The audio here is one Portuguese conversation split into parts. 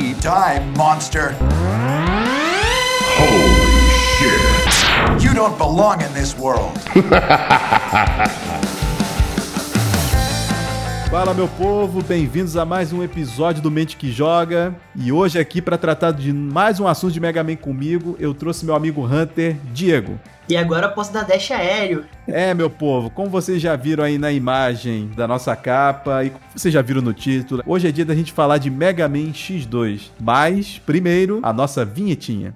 speed. Die, monster. Holy shit. You don't belong in this world. Fala meu povo, bem-vindos a mais um episódio do Mente que Joga. E hoje aqui para tratar de mais um assunto de Mega Man comigo, eu trouxe meu amigo Hunter, Diego. E agora eu posso dar dash aéreo. É, meu povo, como vocês já viram aí na imagem da nossa capa e como vocês já viram no título, hoje é dia da gente falar de Mega Man X2. Mas, primeiro, a nossa vinhetinha.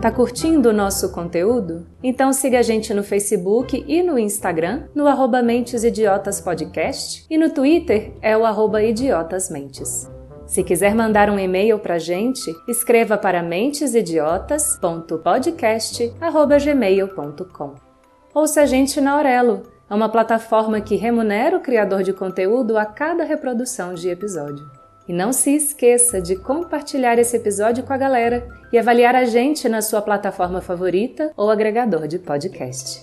Tá curtindo o nosso conteúdo? Então siga a gente no Facebook e no Instagram, no arroba Mentes Idiotas Podcast, e no Twitter é o arroba Idiotasmentes. Se quiser mandar um e-mail pra gente, escreva para mentesidiotas.podcast.gmail.com. Ouça a gente na Aurelo, é uma plataforma que remunera o criador de conteúdo a cada reprodução de episódio. E não se esqueça de compartilhar esse episódio com a galera e avaliar a gente na sua plataforma favorita ou agregador de podcast.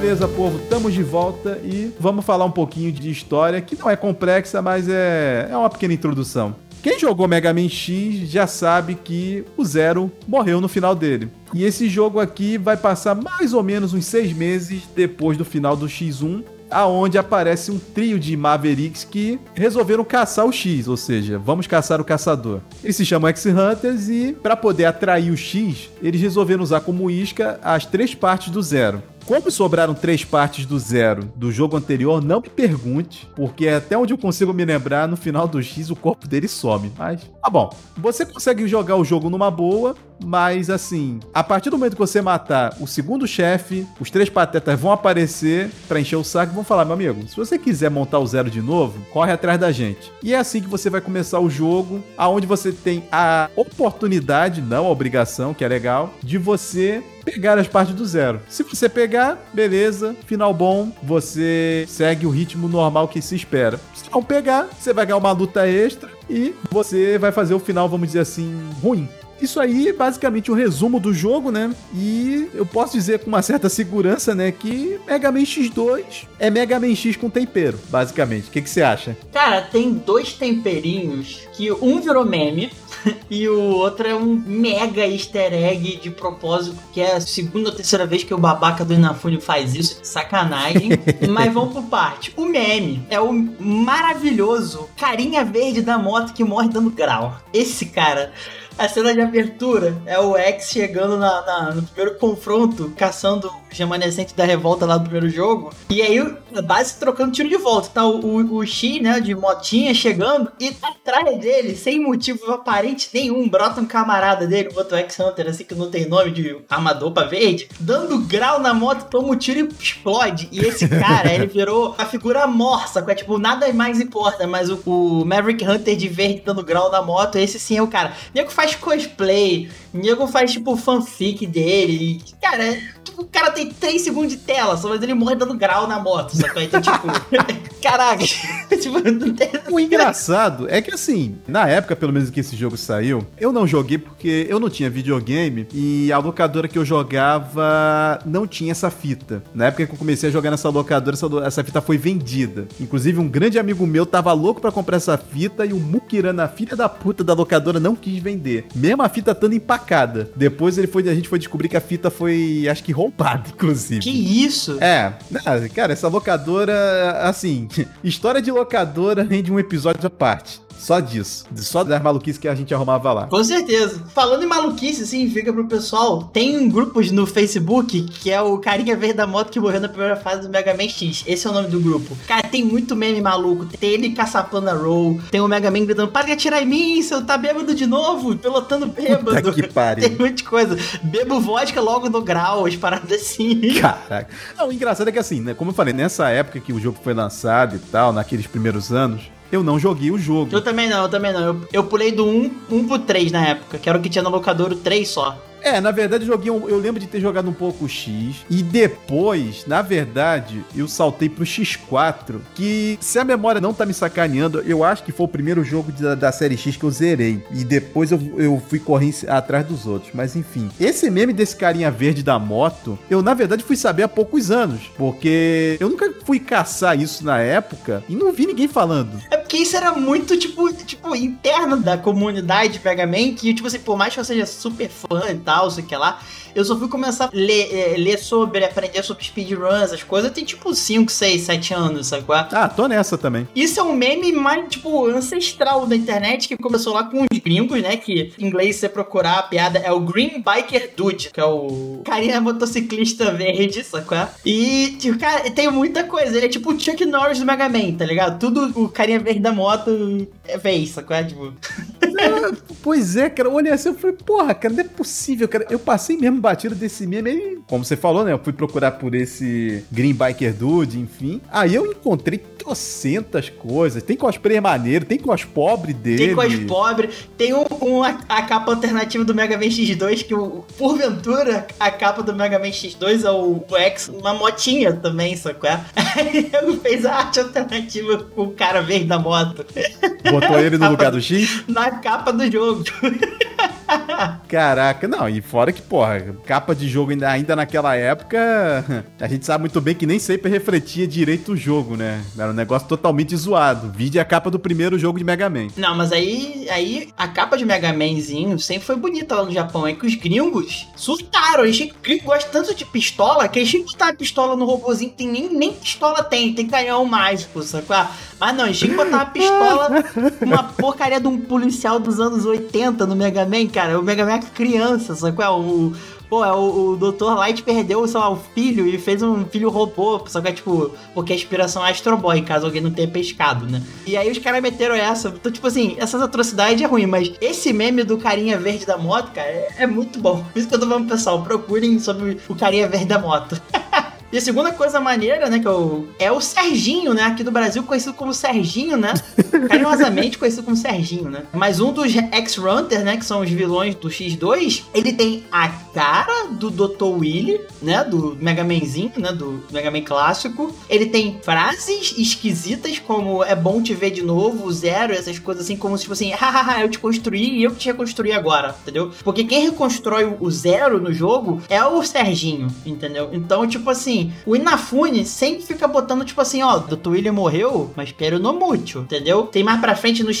Beleza, povo, estamos de volta e vamos falar um pouquinho de história que não é complexa, mas é, é uma pequena introdução. Quem jogou Mega Man X já sabe que o Zero morreu no final dele. E esse jogo aqui vai passar mais ou menos uns seis meses depois do final do X1, aonde aparece um trio de Mavericks que resolveram caçar o X, ou seja, vamos caçar o caçador. Eles se chamam X-Hunters e, para poder atrair o X, eles resolveram usar como isca as três partes do Zero. Como sobraram três partes do zero do jogo anterior, não me pergunte, porque até onde eu consigo me lembrar, no final do X o corpo dele some. Mas, tá bom. Você consegue jogar o jogo numa boa, mas assim, a partir do momento que você matar o segundo chefe, os três patetas vão aparecer pra encher o saco e vão falar: meu amigo, se você quiser montar o zero de novo, corre atrás da gente. E é assim que você vai começar o jogo, aonde você tem a oportunidade, não a obrigação, que é legal, de você pegar as partes do zero. Se você pegar, beleza, final bom, você segue o ritmo normal que se espera. Se não pegar, você vai ganhar uma luta extra e você vai fazer o final, vamos dizer assim, ruim. Isso aí é basicamente o um resumo do jogo, né? E eu posso dizer com uma certa segurança, né, que Mega Man X2 é Mega Man X com tempero, basicamente. O que, que você acha? Cara, tem dois temperinhos que um virou meme, e o outro é um mega easter egg de propósito, que é a segunda ou terceira vez que o babaca do Inafune faz isso. Sacanagem. Mas vamos por parte. O meme é o maravilhoso carinha verde da moto que morre dando grau. Esse cara a cena de abertura é o X chegando na, na, no primeiro confronto, caçando o remanescente da revolta lá do primeiro jogo. E aí a base trocando tiro de volta. Tá o, o, o X, né, de motinha chegando e atrás dele, sem motivo aparente nenhum, brota um camarada dele, bota o X-Hunter, assim que não tem nome de armador pra verde, dando grau na moto, toma um tiro e explode. E esse cara, ele virou a figura morsa, é tipo, nada mais importa, mas o, o Maverick Hunter de verde dando grau na moto, esse sim é o cara. Nego faz cosplay, nego faz tipo fanfic dele. E, cara, tipo, o cara tem 3 segundos de tela, só mas ele morre dando grau na moto, sacou? Então, tipo, caraca. tipo, não tem... O engraçado é que assim, na época, pelo menos que esse jogo saiu, eu não joguei porque eu não tinha videogame e a locadora que eu jogava não tinha essa fita. Na época que eu comecei a jogar nessa locadora, essa, essa fita foi vendida. Inclusive, um grande amigo meu tava louco para comprar essa fita e o Mukirana, filha da puta da locadora, não quis vender. Mesmo a fita estando empacada. Depois ele foi, a gente foi descobrir que a fita foi, acho que roubada, inclusive. Que isso? É, cara, essa locadora, assim, história de locadora rende um episódio à parte. Só disso. Só das maluquices que a gente arrumava lá. Com certeza. Falando em maluquice, assim, fica pro pessoal. Tem grupos no Facebook que é o Carinha Verde da Moto que morreu na primeira fase do Mega Man X. Esse é o nome do grupo. Cara, tem muito meme maluco. Tem ele caçapando a roll. Tem o Mega Man gritando: para de atirar em mim, seu tá bêbado de novo. Pilotando bêbado. Puta que pariu. Tem muita coisa. Bebo vodka logo no grau, as paradas assim. Caraca. Não, o engraçado é que assim, né? Como eu falei, nessa época que o jogo foi lançado e tal, naqueles primeiros anos eu não joguei o jogo. Eu também não, eu também não. Eu, eu pulei do 1, 1 pro 3 na época, que era o que tinha no locador o 3 só. É, na verdade, eu joguei um- eu lembro de ter jogado um pouco o X. E depois, na verdade, eu saltei pro X4. Que, se a memória não tá me sacaneando, eu acho que foi o primeiro jogo da, da série X que eu zerei. E depois eu, eu fui correr em- atrás dos outros. Mas enfim, esse meme desse carinha verde da moto, eu na verdade fui saber há poucos anos. Porque eu nunca fui caçar isso na época e não vi ninguém falando. É porque isso era muito, tipo, tipo, interno da comunidade Mega Man, que, tipo assim, por mais que eu seja super fã e tal, sei que lá, eu só fui começar a ler, eh, ler sobre, aprender sobre speedruns, essas coisas, tem tipo 5, 6, 7 anos, sabe qual é? Ah, tô nessa também. Isso é um meme mais, tipo, ancestral da internet, que começou lá com os gringos, né? Que em inglês, você procurar a piada, é o Green Biker Dude, que é o carinha motociclista verde, sacou? E, tipo, cara, tem muita coisa. Ele é tipo o Chuck Norris do Mega Man, tá ligado? Tudo o carinha verde da moto é vez, sacou? Tipo, Pois é, cara, olhei assim, eu falei, porra, cara, não é possível, cara. Eu passei mesmo batido desse meme aí, como você falou, né? Eu fui procurar por esse Green Biker Dude, enfim. Aí eu encontrei trocentas coisas. Tem cosplay maneiro, tem cos pobre dele. tem coisa pobre. Tem um, um- a, a capa alternativa do Mega Man X2, que o, porventura a capa do Mega Man X2 é o, o X, uma motinha também, sacou? Aí ele fez a arte alternativa com o cara verde da moto Botou ele no lugar do X. na capa do jogo. Caraca, não, e fora que, porra, capa de jogo ainda, ainda naquela época, a gente sabe muito bem que nem sempre refletia direito o jogo, né? Era um negócio totalmente zoado. Vide a capa do primeiro jogo de Mega Man. Não, mas aí, aí a capa de Mega Manzinho sempre foi bonita lá no Japão. É que os gringos surtaram. Eles gostam tanto de pistola que eles tinham que botar pistola no robôzinho. Tem, nem, nem pistola tem, tem canhão mágico, sacou? Mas não, eles tinham que botar uma pistola, uma porcaria de um policial dos anos 80 no Mega Man, cara. O Mega Man é criança, sacou? O, Pô, é o, o Dr. Light perdeu, sei lá, o filho e fez um filho robô, só que é tipo, porque a inspiração é Astro Boy, caso alguém não tenha pescado, né? E aí os caras meteram essa. Então, tipo assim, essas atrocidades é ruim, mas esse meme do carinha verde da moto, cara, é, é muito bom. Por isso que eu tô falando, pessoal, procurem sobre o carinha verde da moto. E a segunda coisa maneira, né, que eu, é o Serginho, né, aqui do Brasil conhecido como Serginho, né, carinhosamente conhecido como Serginho, né. Mas um dos X-Runter, né, que são os vilões do X2, ele tem a cara do Dr. Willy, né, do Mega Manzinho, né, do Mega Man clássico. Ele tem frases esquisitas como é bom te ver de novo, zero, essas coisas assim, como tipo assim, hahaha, eu te construí e eu te reconstruí agora, entendeu? Porque quem reconstrói o zero no jogo é o Serginho, entendeu? Então, tipo assim, o Inafune sempre fica botando, tipo assim, ó, Dr. William morreu, mas pero no mútil, entendeu? Tem mais pra frente no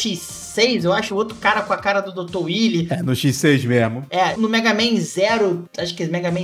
X6, eu acho outro cara com a cara do Dr. Willy. É, no X6 mesmo. É, no Mega Man 0, acho que é Mega Man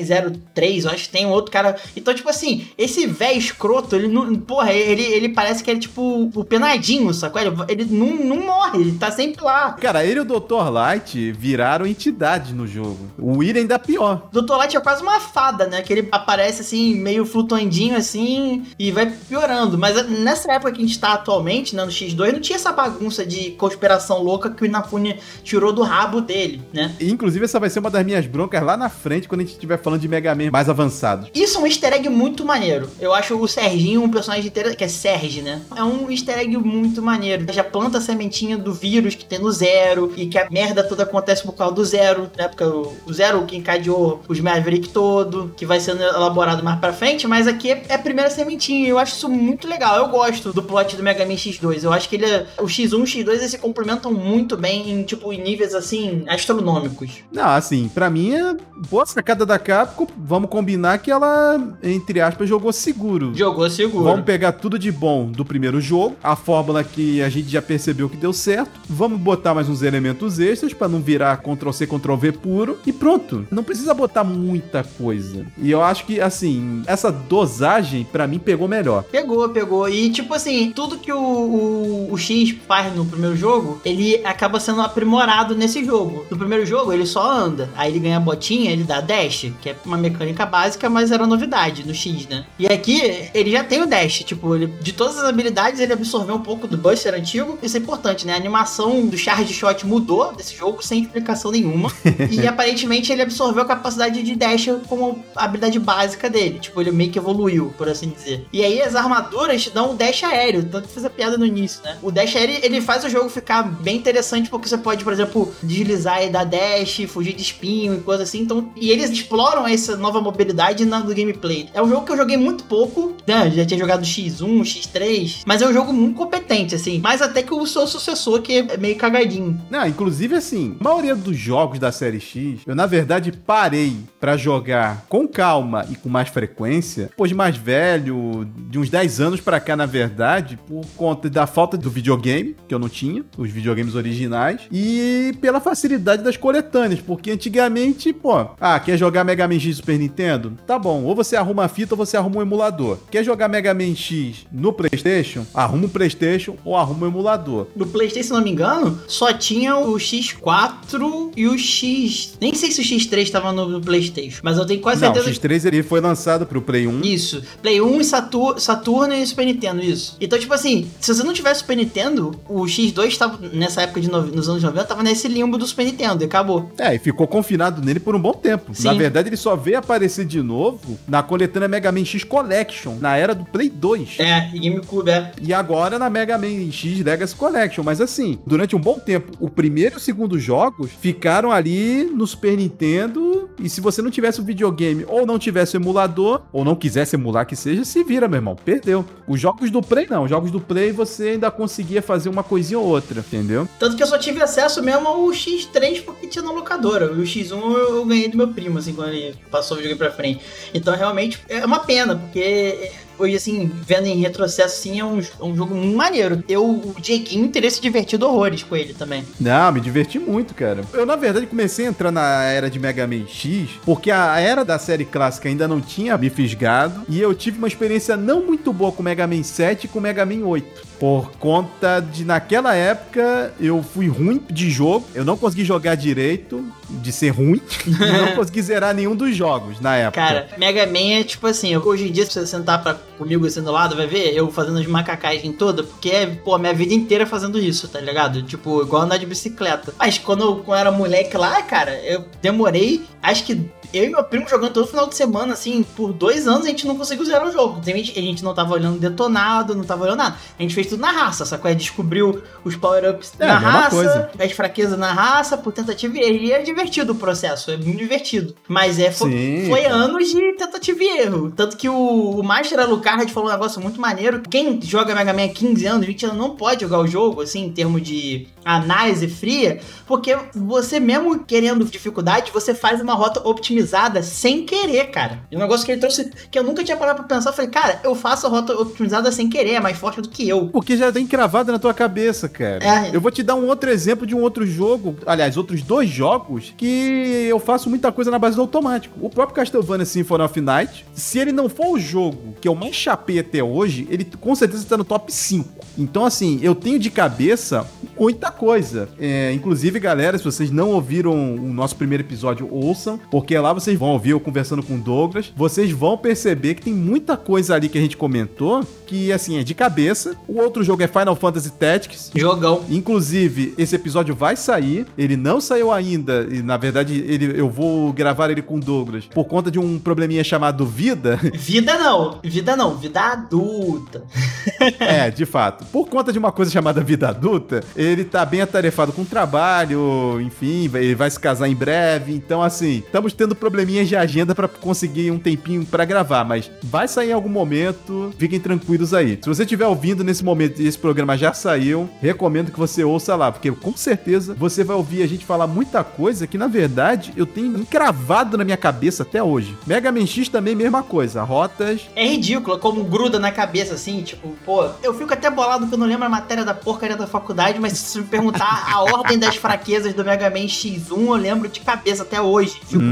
03, eu acho que tem um outro cara. Então, tipo assim, esse velho escroto, ele não. Porra, ele, ele parece que é tipo o penadinho, sacou? Ele, ele não, não morre, ele tá sempre lá. Cara, ele e o Dr. Light viraram entidades no jogo. O Will ainda é pior. Dr. Light é quase uma fada, né? Que ele aparece assim, meio flutuandinho assim, e vai piorando. Mas nessa época que a gente tá atualmente, né, no X2, não tinha essa bagunça de conspiração louca que o Inafune tirou do rabo dele, né? E, inclusive, essa vai ser uma das minhas broncas lá na frente, quando a gente estiver falando de Mega Man mais avançados. Isso é um easter egg muito maneiro. Eu acho o Serginho um personagem interessante, que é Serge, né? É um easter egg muito maneiro. Já planta a sementinha do vírus que tem no Zero e que a merda toda acontece por causa do Zero, né? Porque o, Zero que encadeou os Maverick todo, que vai sendo elaborado mais pra frente, mas aqui é, é a primeira sementinha. Eu acho isso muito legal. Eu gosto do plot do Mega Man X2. Eu acho que ele, é- o X1 e o X2 eles se complementam muito bem em, tipo, em níveis, assim, astronômicos. Não, assim, pra mim é boa sacada da Capcom. Vamos combinar que ela, entre aspas, jogou seguro. Jogou seguro. Vamos pegar tudo de bom do primeiro jogo, a fórmula que a gente já percebeu que deu certo. Vamos botar mais uns elementos extras pra não virar Ctrl C, Ctrl V puro e pronto. Não precisa botar muita coisa. E eu acho que assim, essa dosagem pra mim pegou melhor. Pegou, pegou. E tipo assim, tudo que o, o, o X faz no primeiro jogo, ele acaba sendo aprimorado nesse jogo. No primeiro jogo, ele só anda. Aí ele ganha a botinha, ele dá dash, que é uma mecânica básica, mas era novidade no X, né? E aqui, ele já tem o dash. Tipo, ele, de todas as habilidades, ele absorveu um pouco do Buster antigo. Isso é importante, né? A animação do charge shot mudou desse jogo sem explicação nenhuma. e aparentemente ele absorveu a capacidade de dash como habilidade básica dele. Tipo, ele meio que evoluiu, por assim dizer. E aí as armaduras te dão um dash aéreo, tanto que fiz a piada no início, né? O dash aéreo, ele faz o jogo ficar bem interessante porque você pode, por exemplo, deslizar e dar dash, fugir de espinho e coisa assim. Então e eles exploram essa nova mobilidade na do gameplay. É um jogo que eu joguei muito pouco, né? Já tinha jogado X1, X3, mas é um jogo muito competente, assim. Mais até que o seu sucessor, que é meio cagadinho. Não, inclusive assim, a maioria dos jogos da série X, eu na verdade parei para jogar com calma e com mais frequência, depois de mais velho, de uns 10 anos para cá, na verdade, por conta da falta do videogame, que eu não tinha, os videogames originais, e pela facilidade das coletâneas, porque antigamente, pô, ah, quer jogar Mega Man X Super Nintendo? Tá bom, ou você arruma a fita ou você arruma um emulador. Quer jogar Mega Man X no PlayStation? Arruma um PlayStation ou arruma um emulador. No PlayStation, se não me engano, só tinha o X4 e o X. Nem sei se o X3 estava no, PlayStation, mas eu tenho quase Não, o certeza. X3 ele foi lançado pro Play 1. Isso. Play 1 e Satur Saturno e Super Nintendo, isso. Então, tipo assim, se você não tivesse Super Nintendo, o X2 estava, nessa época de no... nos anos 90, tava nesse limbo do Super Nintendo e acabou. É, e ficou confinado nele por um bom tempo. Sim. Na verdade, ele só veio aparecer de novo na coletânea Mega Man X Collection, na era do Play 2. É, e GameCube, é. E agora na Mega Man X Legacy Collection. Mas assim, durante um bom tempo, o primeiro e o segundo jogos ficaram ali no Super Nintendo. E se você não tivesse o videogame ou não tivesse o emulador, ou não quisesse emular que seja, se vira, meu irmão. Perdeu. Os jogos do Play não. Os jogos do Play você ainda conseguia fazer uma coisinha ou outra, entendeu? Tanto que eu só tive acesso mesmo ao X3 porque tinha na locadora. O X1 eu ganhei do meu primo, assim, quando ele passou o videogame pra frente. Então, realmente, é uma pena, porque hoje, assim, vendo em retrocesso, sim, é um, é um jogo muito maneiro. Eu, o Dieguinho teria se divertido horrores com ele também. Não, me diverti muito, cara. Eu, na verdade, comecei a entrar na era de Mega Man X, porque a era da série clássica ainda não tinha me fisgado, e eu tive uma experiência não muito boa com Mega Man 7 e com Mega Man 8. Por conta de, naquela época, eu fui ruim de jogo, eu não consegui jogar direito, de ser ruim, e não consegui zerar nenhum dos jogos na época. Cara, Mega Man é tipo assim, hoje em dia, se você sentar pra, comigo assim do lado, vai ver eu fazendo as macacagem toda, porque é, pô, minha vida inteira fazendo isso, tá ligado? Tipo, igual andar de bicicleta. Mas quando eu, quando eu era moleque lá, cara, eu demorei, acho que eu e meu primo jogando todo final de semana, assim, por dois anos a gente não conseguiu zerar o jogo. Tem gente- A gente não tava olhando detonado, não tava olhando nada. A gente fez tudo na raça, sacou? É, descobriu os power-ups É, na raça, coisa. as fraquezas na raça, por tentativa e erro. E é divertido o processo, é muito divertido. Mas é, foi, Sim, foi anos de tentativa e erro. Tanto que o, o Master Alucard falou um negócio muito maneiro. Quem joga Mega Man há 15 anos, 20 anos, não pode jogar o jogo, assim, em termos de análise fria, porque você mesmo querendo dificuldade, você faz uma rota optimizada sem querer, cara. E um negócio que ele trouxe que eu nunca tinha parado pra pensar, eu falei, cara, eu faço a rota optimizada sem querer, é mais forte do que eu. Porque já tem cravado na tua cabeça, cara. É. Eu vou te dar um outro exemplo de um outro jogo, aliás, outros dois jogos que eu faço muita coisa na base do automático. O próprio Castlevania Symphony of Night, se ele não for o jogo que eu mais chapei até hoje, ele com certeza está no top 5. Então, assim, eu tenho de cabeça muita coisa. É, inclusive, galera, se vocês não ouviram o nosso primeiro episódio, ouçam, porque lá vocês vão ouvir eu conversando com o Douglas. Vocês vão perceber que tem muita coisa ali que a gente comentou que, assim, é de cabeça. O outro jogo é Final Fantasy Tactics. Jogão. Inclusive, esse episódio vai sair. Ele não saiu ainda. E, na verdade, ele, eu vou gravar ele com o Douglas por conta de um probleminha chamado Vida. Vida não, vida não, vida adulta. É, de fato. Por conta de uma coisa chamada vida adulta, ele tá bem atarefado com trabalho, enfim, ele vai se casar em breve. Então, assim, estamos tendo probleminhas de agenda pra conseguir um tempinho pra gravar, mas vai sair em algum momento. Fiquem tranquilos aí. Se você estiver ouvindo nesse momento e esse programa já saiu, recomendo que você ouça lá, porque com certeza você vai ouvir a gente falar muita coisa que, na verdade, eu tenho encravado na minha cabeça até hoje. Mega Man X também, mesma coisa. Rotas É ridículo, como gruda na cabeça, assim, tipo, pô, eu fico até bolado que eu não lembro a matéria da porcaria da faculdade, mas se você me perguntar a ordem das fraquezas do Mega Man X1, eu lembro de cabeça até hoje. Tipo,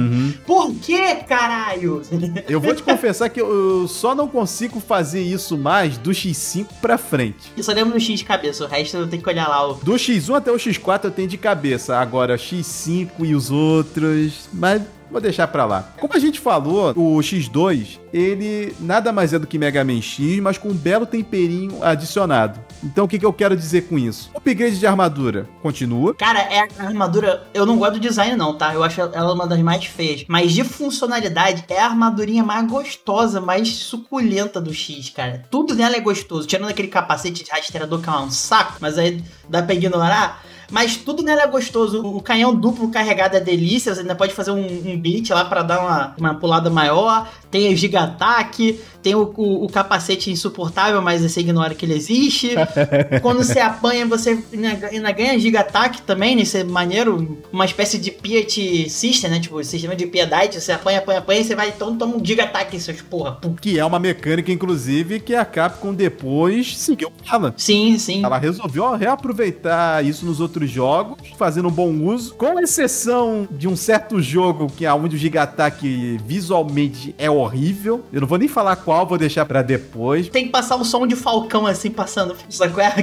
por que, caralho? Eu vou te confessar que eu só não consigo fazer isso mais do X5 pra frente. Eu só lembro do X de cabeça, o resto eu tenho que olhar lá. O... Do X1 até o X4 eu tenho de cabeça. Agora, X5 e os outros. Mas vou deixar pra lá. Como a gente falou, o X2, ele nada mais é do que Mega Man X, mas com um belo temperinho adicionado. Então o que, que eu quero dizer com isso? O upgrade de armadura continua. Cara, é a armadura. Eu não gosto do design, não, tá? Eu acho ela uma das mais feias. Mas de funcionalidade, é a armadurinha mais gostosa, mais suculenta do X, cara. Tudo nela é gostoso. Tirando aquele capacete de rastreador que é um saco, mas aí dá pra ignorar. Mas tudo nela é gostoso. O canhão duplo carregado é delícia. Você ainda pode fazer um, um lá para dar uma, uma pulada maior. Tem o Giga Ataque. Tem o, o, o, capacete insuportável, mas você ignora que ele existe. Quando você apanha, você ainda ganha Giga Ataque também, nesse né? maneiro. Uma espécie de Piet System, né? Tipo, sistema de piedade. Você apanha, apanha, apanha e você vai então toma um Giga Ataque, seus porra. Que é uma mecânica, inclusive, que a Capcom depois seguiu ela. Sim, sim. Ela resolveu reaproveitar isso nos outros jogos, fazendo um bom uso, com exceção de um certo jogo que é onde o Giga Ataque visualmente é horrível. Eu não vou nem falar qual qual vou deixar para depois. Tem que passar um som de falcão assim passando. Sacou? É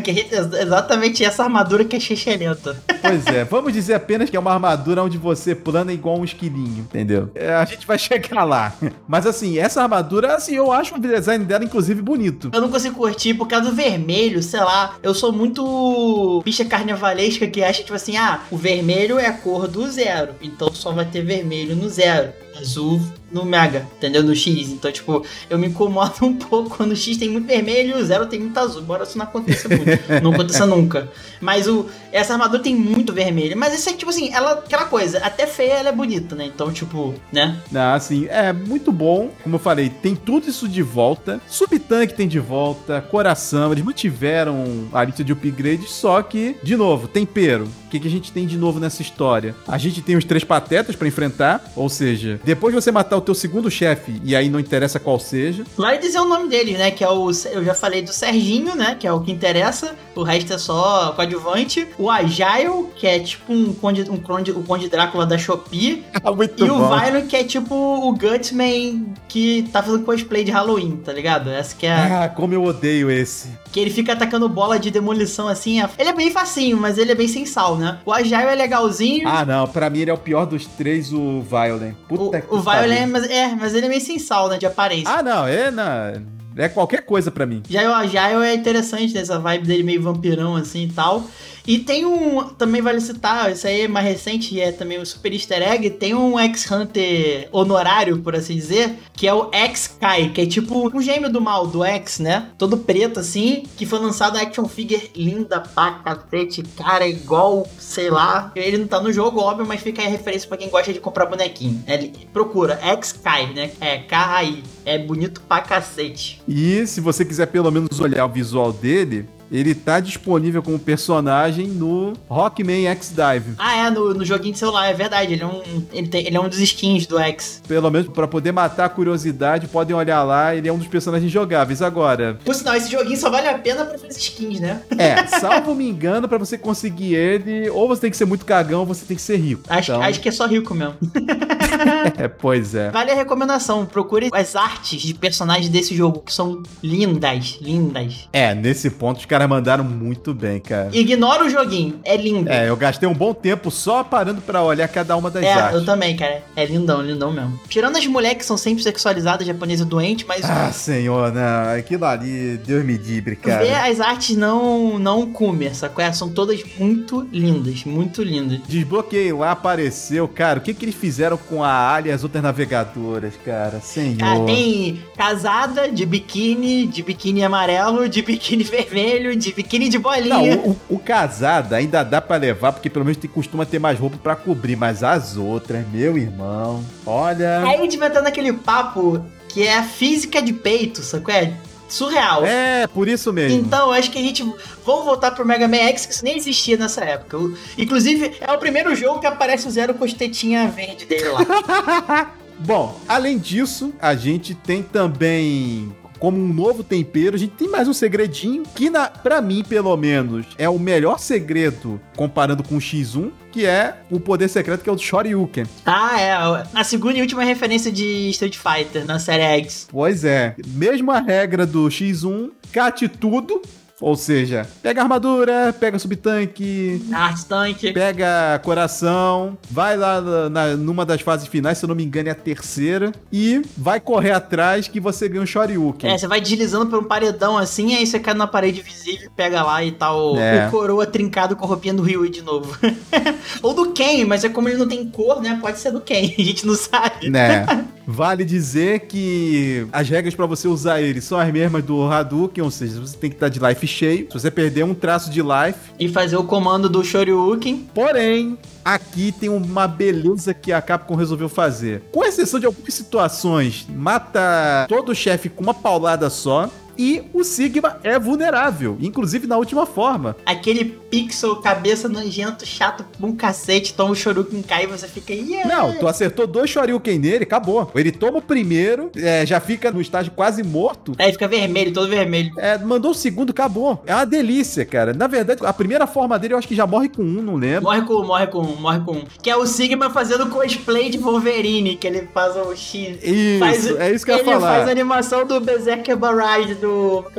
exatamente essa armadura que é xixelenta. Pois é, vamos dizer apenas que é uma armadura onde você plana igual um esquilinho, entendeu? É, a gente vai chegar lá. Mas assim, essa armadura, assim, eu acho o design dela, inclusive, bonito. Eu não consigo curtir por causa do vermelho, sei lá. Eu sou muito bicha carnavalesca que acha, tipo assim, ah, o vermelho é a cor do zero. Então só vai ter vermelho no zero. Azul no Mega, entendeu? No X. Então, tipo, eu me incomodo um pouco quando o X tem muito vermelho e o Zero tem muito azul. Embora isso não aconteça muito. não aconteça nunca. Mas o, essa armadura tem muito vermelho. Mas isso é, tipo assim, ela, aquela coisa, até feia ela é bonita, né? Então, tipo, né? Ah, assim, é muito bom. Como eu falei, tem tudo isso de volta. Subtanque tem de volta, coração. Eles mantiveram a lista de upgrade, só que, de novo, tempero. O que, que a gente tem de novo nessa história? A gente tem os três patetas para enfrentar, ou seja, depois de você matar o teu segundo chefe, e aí não interessa qual seja. Vai dizer o nome dele, né? Que é o. Eu já falei do Serginho, né? Que é o que interessa. O resto é só coadjuvante. O Agile, que é tipo um conde, um conde, o Conde Drácula da Shopee. Muito e bom. o Violent, que é tipo o Gutsman que tá fazendo cosplay de Halloween, tá ligado? Essa que é. Ah, como eu odeio esse. Que ele fica atacando bola de demolição assim. Ele é bem facinho, mas ele é bem sem sal, né? O Agile é legalzinho. Ah, não. Pra mim ele é o pior dos três, o Violent. Puta o, que o Violent, mas, é, mas ele é meio sem sal, né? De aparência. Ah, não. É, não. É qualquer coisa para mim. O Agile é interessante, dessa vibe dele meio vampirão assim e tal. E tem um. Também vale citar, isso aí é mais recente e é também um super easter egg. Tem um X-Hunter honorário, por assim dizer, que é o X-Kai, que é tipo um gêmeo do mal, do X, né? Todo preto assim, que foi lançado a action figure linda pra cacete, cara, igual, sei lá. Ele não tá no jogo, óbvio, mas fica aí a referência pra quem gosta de comprar bonequinho. É, procura, X-Kai, né? É K-A-I. É bonito pra cacete. E se você quiser pelo menos olhar o visual dele, ele tá disponível como personagem no Rockman X Dive. Ah, é, no, no joguinho de celular, é verdade. Ele é um, ele tem, ele é um dos skins do X. Pelo menos para poder matar a curiosidade, podem olhar lá, ele é um dos personagens jogáveis. Agora. Por sinal, esse joguinho só vale a pena pra fazer skins, né? É, salvo me engano, para você conseguir ele, ou você tem que ser muito cagão, ou você tem que ser rico. Acho, então... acho que é só rico mesmo. é, pois é. Vale a recomendação, procure as artes de personagens desse jogo, que são lindas, lindas. É, nesse ponto os caras caras mandaram muito bem, cara. Ignora o joguinho, é lindo. É, eu gastei um bom tempo só parando para olhar cada uma das é, artes. É, eu também, cara. É lindão, lindão mesmo. Tirando as mulheres que são sempre sexualizadas, japonesas doentes, mas... Ah, senhor, não. Aquilo ali, Deus me dibre, cara. Ver as artes não, não comer, sacou? São todas muito lindas, muito lindas. Desbloqueei lá, apareceu, cara. O que que eles fizeram com a Ali e as outras navegadoras, cara? Senhor. Ah, tem casada de biquíni, de biquíni amarelo, de biquíni vermelho, de biquíni de bolinha. Não, o, o, casado ainda dá para levar, porque pelo menos tem, costuma ter mais roupa para cobrir, mas as outras, meu irmão, olha. Aí a gente vai entrar naquele papo que é a física de peito, sacou? É surreal. É, por isso mesmo. Então, acho que a gente. Vamos voltar pro Mega Man X, que isso nem existia nessa época. inclusive, é o primeiro jogo que aparece o Zero com verde dele lá. Bom, além disso, a gente tem também como um novo tempero. A gente tem mais um segredinho que, na, pra mim, pelo menos, é o melhor segredo comparando com o X1, que é o poder secreto que é o Shoryuken. Ah, é. A segunda e última referência de Street Fighter na série X. Pois é. Mesma regra do X1, cate tudo, ou seja, pega armadura, pega subtanque, tanque, pega coração, vai lá na, numa das fases finais, se eu não me engano é a terceira, e vai correr atrás que você ganha um Shoryuken. É, você vai deslizando por um paredão assim, aí você cai na parede visível, pega lá e tá o, é. o coroa trincado com a roupinha do Ryu de novo. Ou do Ken, mas é como ele não tem cor, né? Pode ser do Ken, a gente não sabe. Né? Vale dizer que as regras para você usar ele são as mesmas do Hadouken, ou seja, você tem que estar de life cheio. Se você perder um traço de life. E fazer o comando do Shoryuken. Porém, aqui tem uma beleza que a Capcom resolveu fazer. Com exceção de algumas situações, mata todo o chefe com uma paulada só. E o Sigma é vulnerável, inclusive na última forma. Aquele pixel, cabeça nojento, chato, um cacete, toma o Shoryuken cai e você fica. Yeah. Não, tu acertou dois Shoryuken nele, acabou. Ele toma o primeiro, é, já fica no estágio quase morto. Aí fica vermelho, todo vermelho. É, mandou o segundo, acabou. É uma delícia, cara. Na verdade, a primeira forma dele eu acho que já morre com um, não lembro. Morre com um, morre com um, morre com um. Que é o Sigma fazendo cosplay de Wolverine, que ele faz o X. Isso, faz, é isso que eu ia ele falar. Ele faz a animação do Berserker Barrage do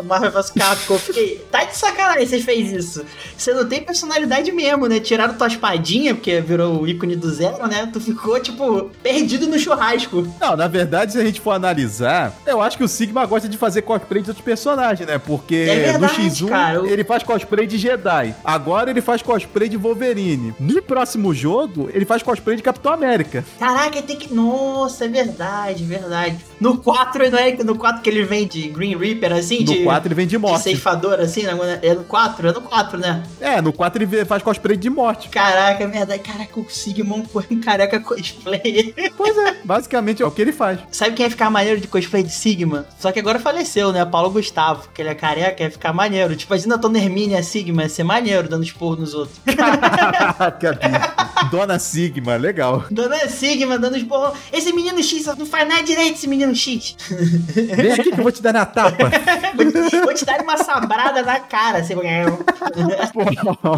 Marvel vs Capcom. Eu Fiquei, tá de sacanagem vocês fez isso. Você não tem personalidade mesmo, né? Tiraram tua espadinha, porque virou o ícone do zero, né? Tu ficou, tipo, perdido no churrasco. Não, na verdade, se a gente for analisar, eu acho que o Sigma gosta de fazer cosplay de outros personagens, né? Porque É verdade, no X1 cara, eu- ele faz cosplay de Jedi. Agora ele faz cosplay de Wolverine. No próximo jogo, ele faz cosplay de Capitão América. Caraca, tem que. Nossa, é verdade, verdade. No 4, não é no 4 que ele vem de Green Reaper, assim? No de, 4 ele vem de de morte. ceifador, assim? né? É no 4? É no 4, né? É, no 4 ele faz cosplay de morte. Caraca, é verdade. Caraca, o Sigmund foi um careca cosplay. Pois é, basicamente é o que ele faz. Sabe quem ia ficar maneiro de cosplay de Sigma? Só que agora faleceu, né? Paulo Gustavo, que ele é careca, ia ficar maneiro. Tipo, imagina a Hermínia a Sigma, ia ser maneiro dando esporro nos outros. Caraca, bicho. Dona Sigma, legal. Dona Sigma dando esporro. Esse menino X não faz nada direito, esse menino X. Vem aqui que eu vou te dar na tapa. Vou te dar uma sabrada na cara. Assim,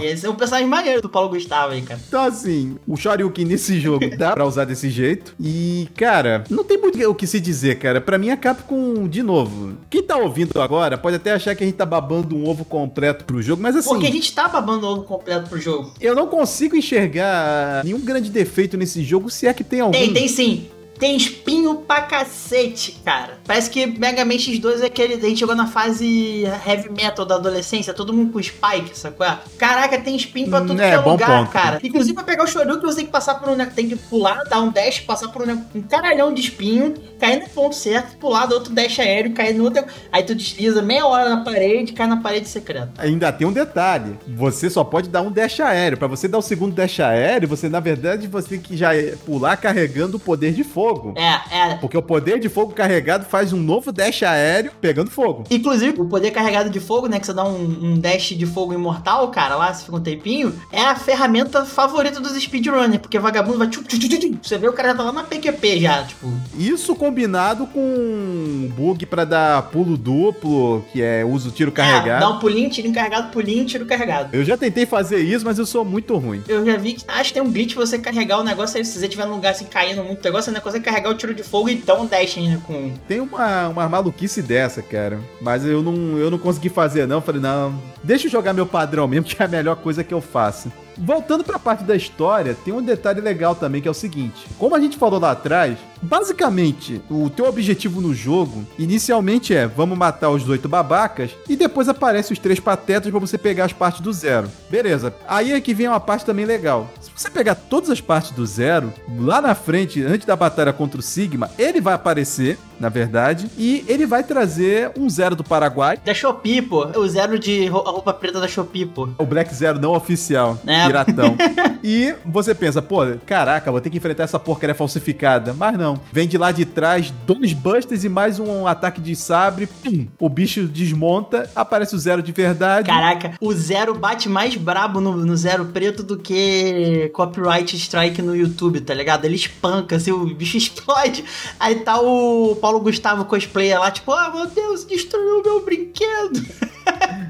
esse é um personagem maneiro do Paulo Gustavo aí, cara. Então, assim, o Shoryuken nesse jogo dá pra usar desse jeito. E, cara, não tem muito o que se dizer, cara. Pra mim, a Capcom, de novo, quem tá ouvindo agora pode até achar que a gente tá babando um ovo completo pro jogo, mas assim. Porque a gente tá babando o ovo completo pro jogo. Eu não consigo enxergar nenhum grande defeito nesse jogo, se é que tem algum. Tem, tem sim. Tem espinho pra cacete, cara. Parece que Mega Man X2 é aquele. A gente chegou na fase heavy metal da adolescência, todo mundo com spike, sacou? Caraca, tem espinho pra tudo É, que é bom lugar, ponto. cara. Inclusive, pra pegar o Shoryuken, você tem que passar por um. Tem que pular, dar um dash, passar por um, um caralhão de espinho, cair no ponto certo, pular, dar outro dash aéreo, cair no outro. Aí tu desliza meia hora na parede, cai na parede secreta. Ainda tem um detalhe. Você só pode dar um dash aéreo. Pra você dar o segundo dash aéreo, você, na verdade, você tem que já pular carregando o poder de fogo. É, é. Porque o poder de fogo carregado faz um novo dash aéreo pegando fogo. Inclusive, o poder carregado de fogo, né? Que você dá um, um dash de fogo imortal, cara, lá, se fica um tempinho, é a ferramenta favorita dos speedrunners, porque vagabundo vai. tchup, tchup, tchup. Você vê o cara já tá lá na PQP já, tipo. Isso combinado com um bug pra dar pulo duplo, que é uso tiro É, carregado. dá um pulinho, tiro carregado, pulinho, tiro carregado. Eu já tentei fazer isso, mas eu sou muito ruim. Eu já vi que acho que tem um glitch você carregar o negócio aí. Se você tiver num lugar assim caindo muito negócio, você não carregar o tiro de fogo e dá um dash ainda com. Tem uma, uma maluquice dessa, cara. Mas eu não, eu não consegui fazer, não. Falei, não, deixa eu jogar meu padrão mesmo, que é a melhor coisa que eu faço. Voltando pra parte da história, tem um detalhe legal também, que é o seguinte. Como a gente falou lá atrás, basicamente, o teu objetivo no jogo, inicialmente é, vamos matar os oito babacas, e depois aparecem os três patetas pra você pegar as partes do zero. Beleza. Aí é que vem uma parte também legal. Se você pegar todas as partes do zero, lá na frente, antes da batalha contra o Sigma, ele vai aparecer, na verdade, e ele vai trazer um zero do Paraguai, Da Shopee, pô. O zero de a roupa preta da Shopee, pô. o Black Zero não oficial, É. piratão. e você pensa, pô, caraca, vou ter que enfrentar essa porcaria falsificada. Mas não. Vem de lá de trás, dois busters e mais um ataque de sabre. Pum, o bicho desmonta, aparece o zero de verdade. Caraca, o Zero bate mais brabo no, no Zero Preto do que copyright strike no YouTube, tá ligado? Ele espanca, assim, o bicho explode. Aí tá o Paulo Gustavo cosplayer lá, tipo, ah, meu Deus, destruiu meu brinquedo.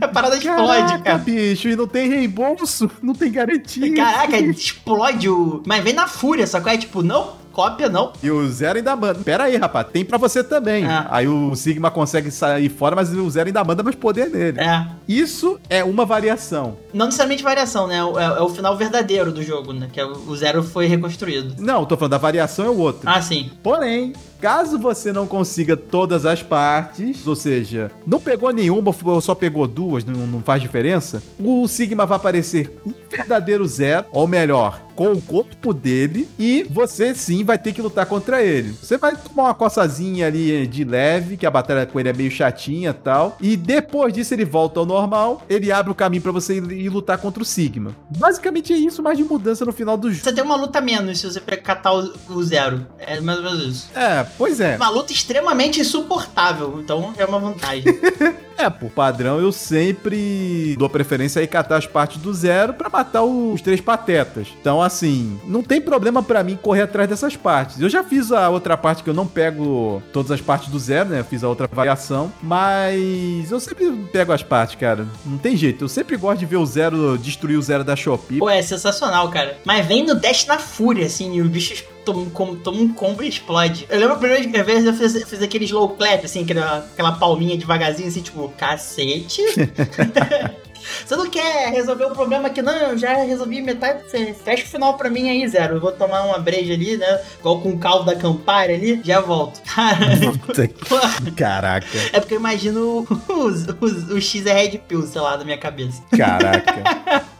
A parada explode, Caraca, cara. bicho, e não tem reembolso, não tem garantia. Caraca, explode o. Mas vem na fúria, só que é tipo, não, cópia não. E o Zero ainda manda. Pera aí, rapaz, tem pra você também. É. Aí o Sigma consegue sair fora, mas o Zero ainda manda mais poder nele. É. Isso é uma variação. Não necessariamente variação, né? É, é o final verdadeiro do jogo, né? Que é o o Zero foi reconstruído. Não, tô falando da variação é o outro. Ah, sim. Porém, Caso você não consiga todas as partes, ou seja, não pegou nenhuma ou só pegou duas, não, não faz diferença, o Sigma vai aparecer um verdadeiro zero, ou melhor, com o corpo dele e você sim vai ter que lutar contra ele. Você vai tomar uma coçazinha ali de leve, que a batalha com ele é meio chatinha e tal, e depois disso ele volta ao normal, ele abre o caminho para você ir, lutar contra o Sigma. Basicamente é isso, mais de mudança no final do jogo. Você tem uma luta menos se você catar o, o zero. É mais ou menos isso. É, pois é. Uma luta extremamente insuportável, então é uma vantagem. É, por padrão, eu sempre dou preferência a catar as partes do zero para matar os três patetas. Então, assim, não tem problema para mim correr atrás dessas partes. Eu já fiz a outra parte que eu não pego todas as partes do zero, né? Eu fiz a outra variação, mas eu sempre pego as partes, cara. Não tem jeito. Eu sempre gosto de ver o zero destruir o zero da Shopee. Pô, é sensacional, cara. Mas vem no dash na fúria, assim, e o bicho toma um, toma um combo e explode. Eu lembro a primeira vez eu fiz, fiz aquele slow clap, assim, aquela, aquela palminha devagarzinho, assim, tipo, cacete. Você não quer resolver o problema aqui, não? Eu já resolvi metade. Você fecha o final pra mim aí, Zero. Eu vou tomar uma breja ali, né? Igual com o caldo da Campari ali, já volto. Caraca. É porque eu imagino o, o X é Red Pill, sei lá, da minha cabeça. Caraca.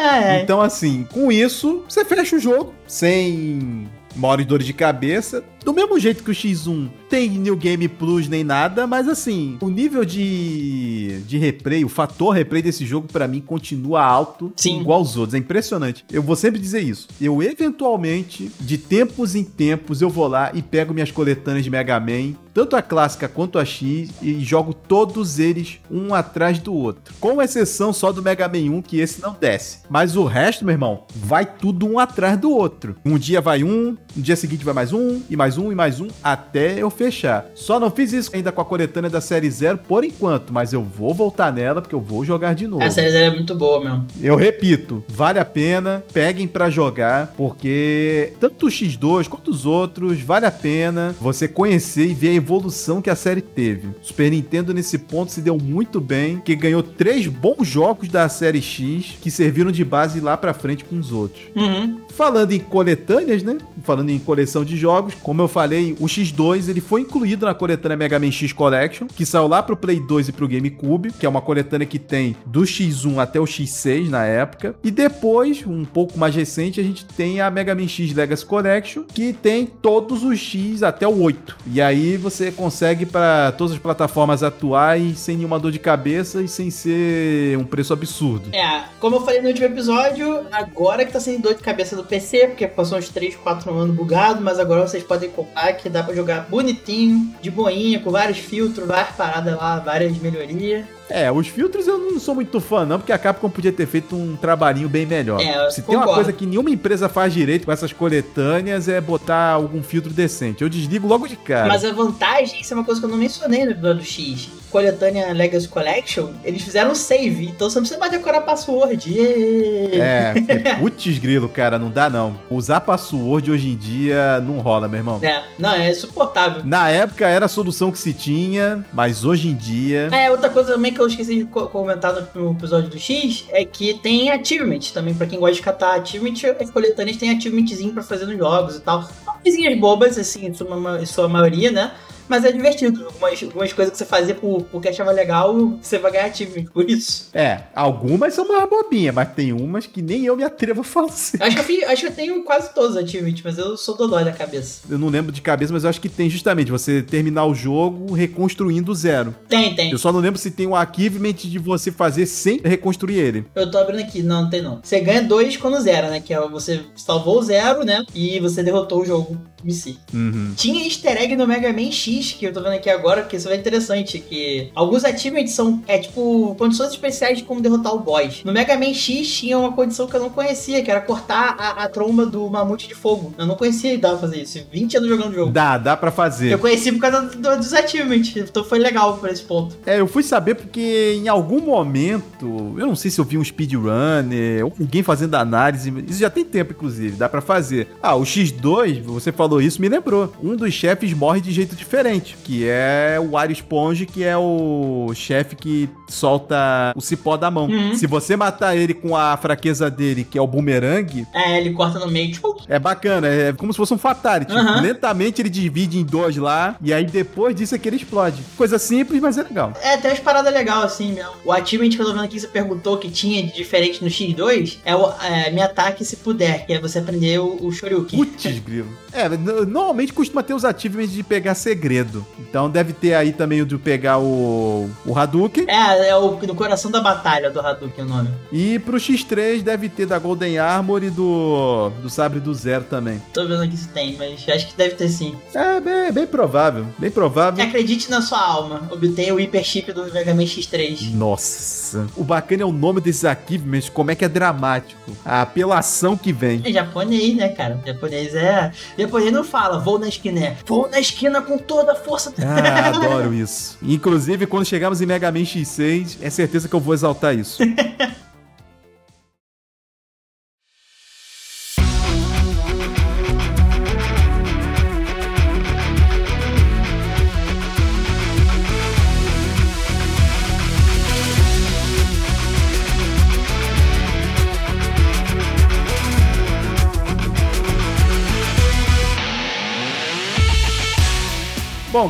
É. Então, assim, com isso, você fecha o jogo sem maiores dores de cabeça. Do mesmo jeito que o X1 tem New Game Plus nem nada, mas assim, o nível de, de replay, o fator replay desse jogo para mim continua alto, Sim. igual aos outros. É impressionante. Eu vou sempre dizer isso. Eu eventualmente, de tempos em tempos, eu vou lá e pego minhas coletâneas de Mega Man, tanto a clássica quanto a X, e jogo todos eles um atrás do outro. Com exceção só do Mega Man 1, que esse não desce. Mas o resto, meu irmão, vai tudo um atrás do outro. Um dia vai um, no dia seguinte vai mais um, e mais um, e mais um, até eu fechar. Só não fiz isso ainda com a coletânea da série Zero por enquanto, mas eu vou voltar nela porque eu vou jogar de novo. A série Zero é muito boa mesmo. Eu repito, vale a pena, peguem para jogar, porque tanto o X2 quanto os outros, vale a pena você conhecer e ver a evolução que a série teve. Super Nintendo nesse ponto se deu muito bem, que ganhou três bons jogos da série X que serviram de base lá pra frente com os outros. Uhum. Falando em coletâneas, né? Falando em coleção de jogos, como eu falei, o X2 ele foi incluído na coletânea Mega Man X Collection, que saiu lá pro Play 2 e pro GameCube, que é uma coletânea que tem do X1 até o X6 na época. E depois, um pouco mais recente, a gente tem a Mega Man X Legacy Collection, que tem todos os X até o 8. E aí você consegue para todas as plataformas atuais sem nenhuma dor de cabeça e sem ser um preço absurdo. É, como eu falei no último episódio, agora que tá sendo dor de cabeça do PC, porque passou uns 3, 4 anos bugado, mas agora vocês podem comprar que dá pra jogar bonitinho, de boinha, com vários filtros, várias paradas lá, várias melhorias. É, os filtros eu não sou muito fã, não, porque a Capcom podia ter feito um trabalhinho bem melhor. É, Se tem uma coisa que nenhuma empresa faz direito com essas coletâneas é botar algum filtro decente. Eu desligo logo de cara. Mas a vantagem, isso é uma coisa que eu não mencionei no episódio X. Coletânea Legacy Collection, eles fizeram save, então você não precisa mais decorar password. É, putz grilo, cara, não dá não. Usar password hoje em dia não rola, meu irmão. É, não, é insuportável. Na época era a solução que se tinha, mas hoje em dia. É, outra coisa também que eu esqueci de comentar no episódio do X é que tem achievement também, pra quem gosta de catar achievement, as coletâneas tem achievementzinho pra fazer nos jogos e tal. Coisinhas bobas, assim, sua, em sua maioria, né? Mas é divertido. Algumas, algumas coisas que você fazia por, porque achava legal, você vai ganhar achievement por isso. É, algumas são mais bobinhas, mas tem umas que nem eu me atrevo a fazer. Acho que eu, fiz, acho que eu tenho quase todos os achievements, mas eu sou dodói da cabeça. Eu não lembro de cabeça, mas eu acho que tem justamente você terminar o jogo reconstruindo zero. Tem, tem. Eu só não lembro se tem um achievement de você fazer sem reconstruir ele. Eu tô abrindo aqui, não, não tem não. Você ganha dois quando zero, né? Que é você salvou o zero, né? E você derrotou o jogo em si. Uhum. Tinha easter egg no Mega Man X, que eu tô vendo aqui agora, porque isso é interessante, que alguns achievements são, é tipo, condições especiais de como derrotar o boss. No Mega Man X tinha uma condição que eu não conhecia, que era cortar a, a tromba do mamute de fogo. Eu não conhecia e dava pra fazer isso. 20 anos jogando o jogo. Dá, dá pra fazer. Eu conheci por causa do, dos achievements, então foi legal por esse ponto. É, eu fui saber porque em algum momento, eu não sei se eu vi um speedrunner, ou alguém fazendo análise, isso já tem tempo, inclusive, dá pra fazer. Ah, o X2, você falou isso, me lembrou. Um dos chefes morre de jeito diferente diferente, que é o Wario Sponge, que é o chefe que solta o cipó da mão. Uhum. Se você matar ele com a fraqueza dele, que é o boomerang, É, ele corta no meio, tipo, é bacana, é como se fosse um fatality. Aham. Lentamente ele divide em dois lá, e aí depois disso é que ele explode. Coisa simples, mas é legal. É, tem umas paradas legais assim mesmo. O achievement tô vendo aqui, você perguntou que tinha de diferente no X2, é o é, me ataque se puder, que é você aprender o, o Shoryuken. Putz, grilo. É, normalmente costuma ter os achievements de pegar segredo. Então deve ter aí também o de pegar o, o Hadouken. É, é o do coração da batalha do Hadouken o nome. E pro X3 deve ter da Golden Armor e do, do Sabre do Zero também. Tô vendo aqui se tem, mas acho que deve ter sim. É bem, bem provável, bem provável. Acredite na sua alma, obtenha o Hyper Chip do Mega Man X3. Nossa, o bacana é o nome desses achievements, como é que é dramático. A apelação que vem. É japonês, né, cara? Japonês é. Japonês não fala, vou na esquina, é. Vou na esquina com toda a força. Ah, adoro isso. Inclusive, quando chegarmos em Mega Man X6, é certeza que eu vou exaltar isso.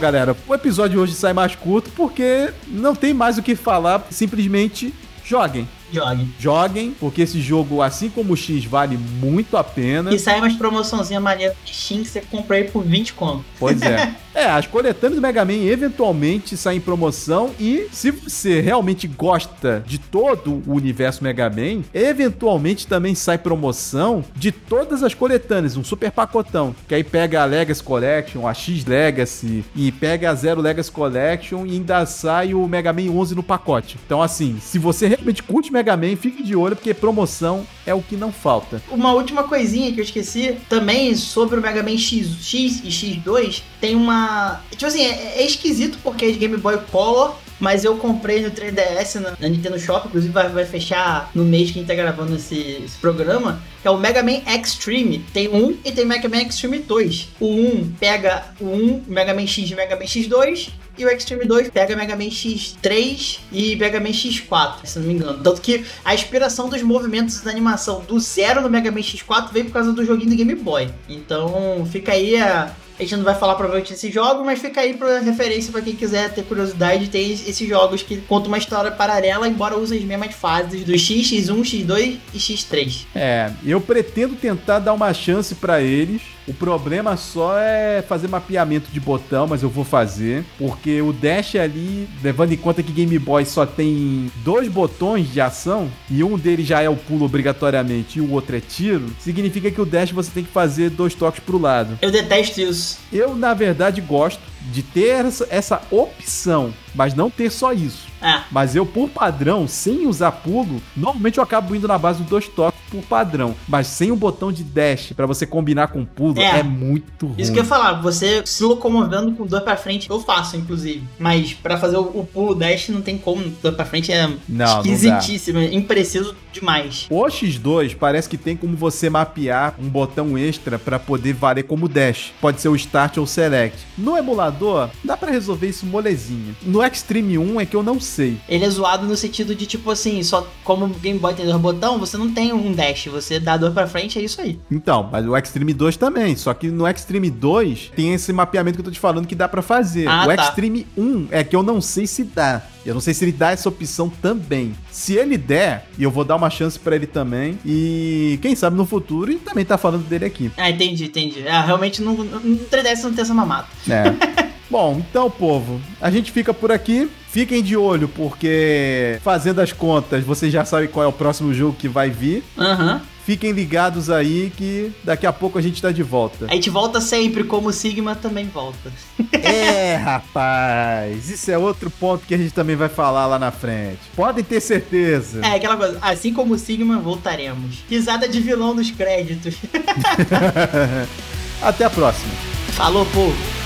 galera, o episódio hoje sai mais curto porque não tem mais o que falar, simplesmente joguem. Jogue. Joguem, porque esse jogo, assim como o X, vale muito a pena. E sai umas promoçãozinha maneira de Steam que você compra aí por 20 conto. Pois é. É, as coletâneas do Mega Man eventualmente saem em promoção e se você realmente gosta de todo o universo Mega Man, eventualmente também sai promoção de todas as coletâneas, um super pacotão, que aí pega a Legacy Collection, a X Legacy e pega a Zero Legacy Collection e ainda sai o Mega Man 11 no pacote. Então assim, se você realmente curte Mega Man, fique de olho porque promoção é o que não falta. Uma última coisinha que eu esqueci, também sobre o Mega Man X, X e X2, tem uma. Tipo assim, é, é esquisito porque é de Game Boy Color. Mas eu comprei no 3DS na, na Nintendo Shop, inclusive vai, vai fechar no mês que a gente tá gravando esse, esse programa, que é o Mega Man Extreme. Tem um e tem Mega Man Extreme 2. O 1 pega o 1, Mega Man X e Mega Man X2, e o Extreme 2 pega Mega Man X3 e Mega Man X4, se não me engano. Tanto que a inspiração dos movimentos da animação do zero no Mega Man X4 veio por causa do joguinho do Game Boy. Então fica aí a. A gente não vai falar provavelmente desse jogo, mas fica aí pra referência pra quem quiser ter curiosidade. Tem esses jogos que contam uma história paralela, embora usem as mesmas fases do X, X1, X2 e X3. É, eu pretendo tentar dar uma chance pra eles. O problema só é fazer mapeamento de botão, mas eu vou fazer, porque o dash ali, levando em conta que Game Boy só tem dois botões de ação e um deles já é o pulo obrigatoriamente e o outro é tiro, significa que o dash você tem que fazer dois toques pro lado. Eu detesto isso. Eu, na verdade, gosto de ter essa, opção, mas não ter só isso. É. Mas eu, por padrão, sem usar pulo, normalmente eu acabo indo na base dos dois toques por padrão. Mas sem o botão de dash pra você combinar com pulo, É. é, muito ruim. Isso que eu ia falar, você se locomovendo com dois pra frente, eu faço, inclusive. Mas pra fazer o, o pulo dash não tem como, dois pra frente é Não, não esquisitíssimo, é impreciso demais. O X2 parece que tem como você mapear um botão extra pra poder valer como dash. Pode ser o Start ou Select. No emulador, dá pra resolver isso molezinha. No Extreme 1 é que eu não sei. Ele é zoado no sentido de, tipo assim, só como o Game Boy tem dois botão, você não tem um dash, você dá dois pra frente, é isso aí. Então, mas o Extreme 2 também. Só que no Extreme 2 tem esse mapeamento que eu tô te falando que dá pra fazer. Ah, o tá. Extreme 1 é que eu não sei se dá. Eu não sei se ele dá essa opção também. Se ele der, eu vou dar uma chance pra ele também. E quem sabe no futuro, e também tá falando dele aqui. Ah, entendi, entendi. Ah, realmente no, no 3DS não tem essa mamata. É. Bom, então, povo, a gente fica por aqui. Fiquem de olho, porque fazendo as contas, vocês já sabem qual é o próximo jogo que vai vir. Aham. Fiquem ligados aí que daqui a pouco a gente tá de volta. A gente volta sempre, como o Sigma também volta. É, rapaz, isso é outro ponto que a gente também vai falar lá na frente. Podem ter certeza. É, aquela coisa, assim como o Sigma, voltaremos. Risada de vilão nos créditos. Até a próxima. Falou, povo.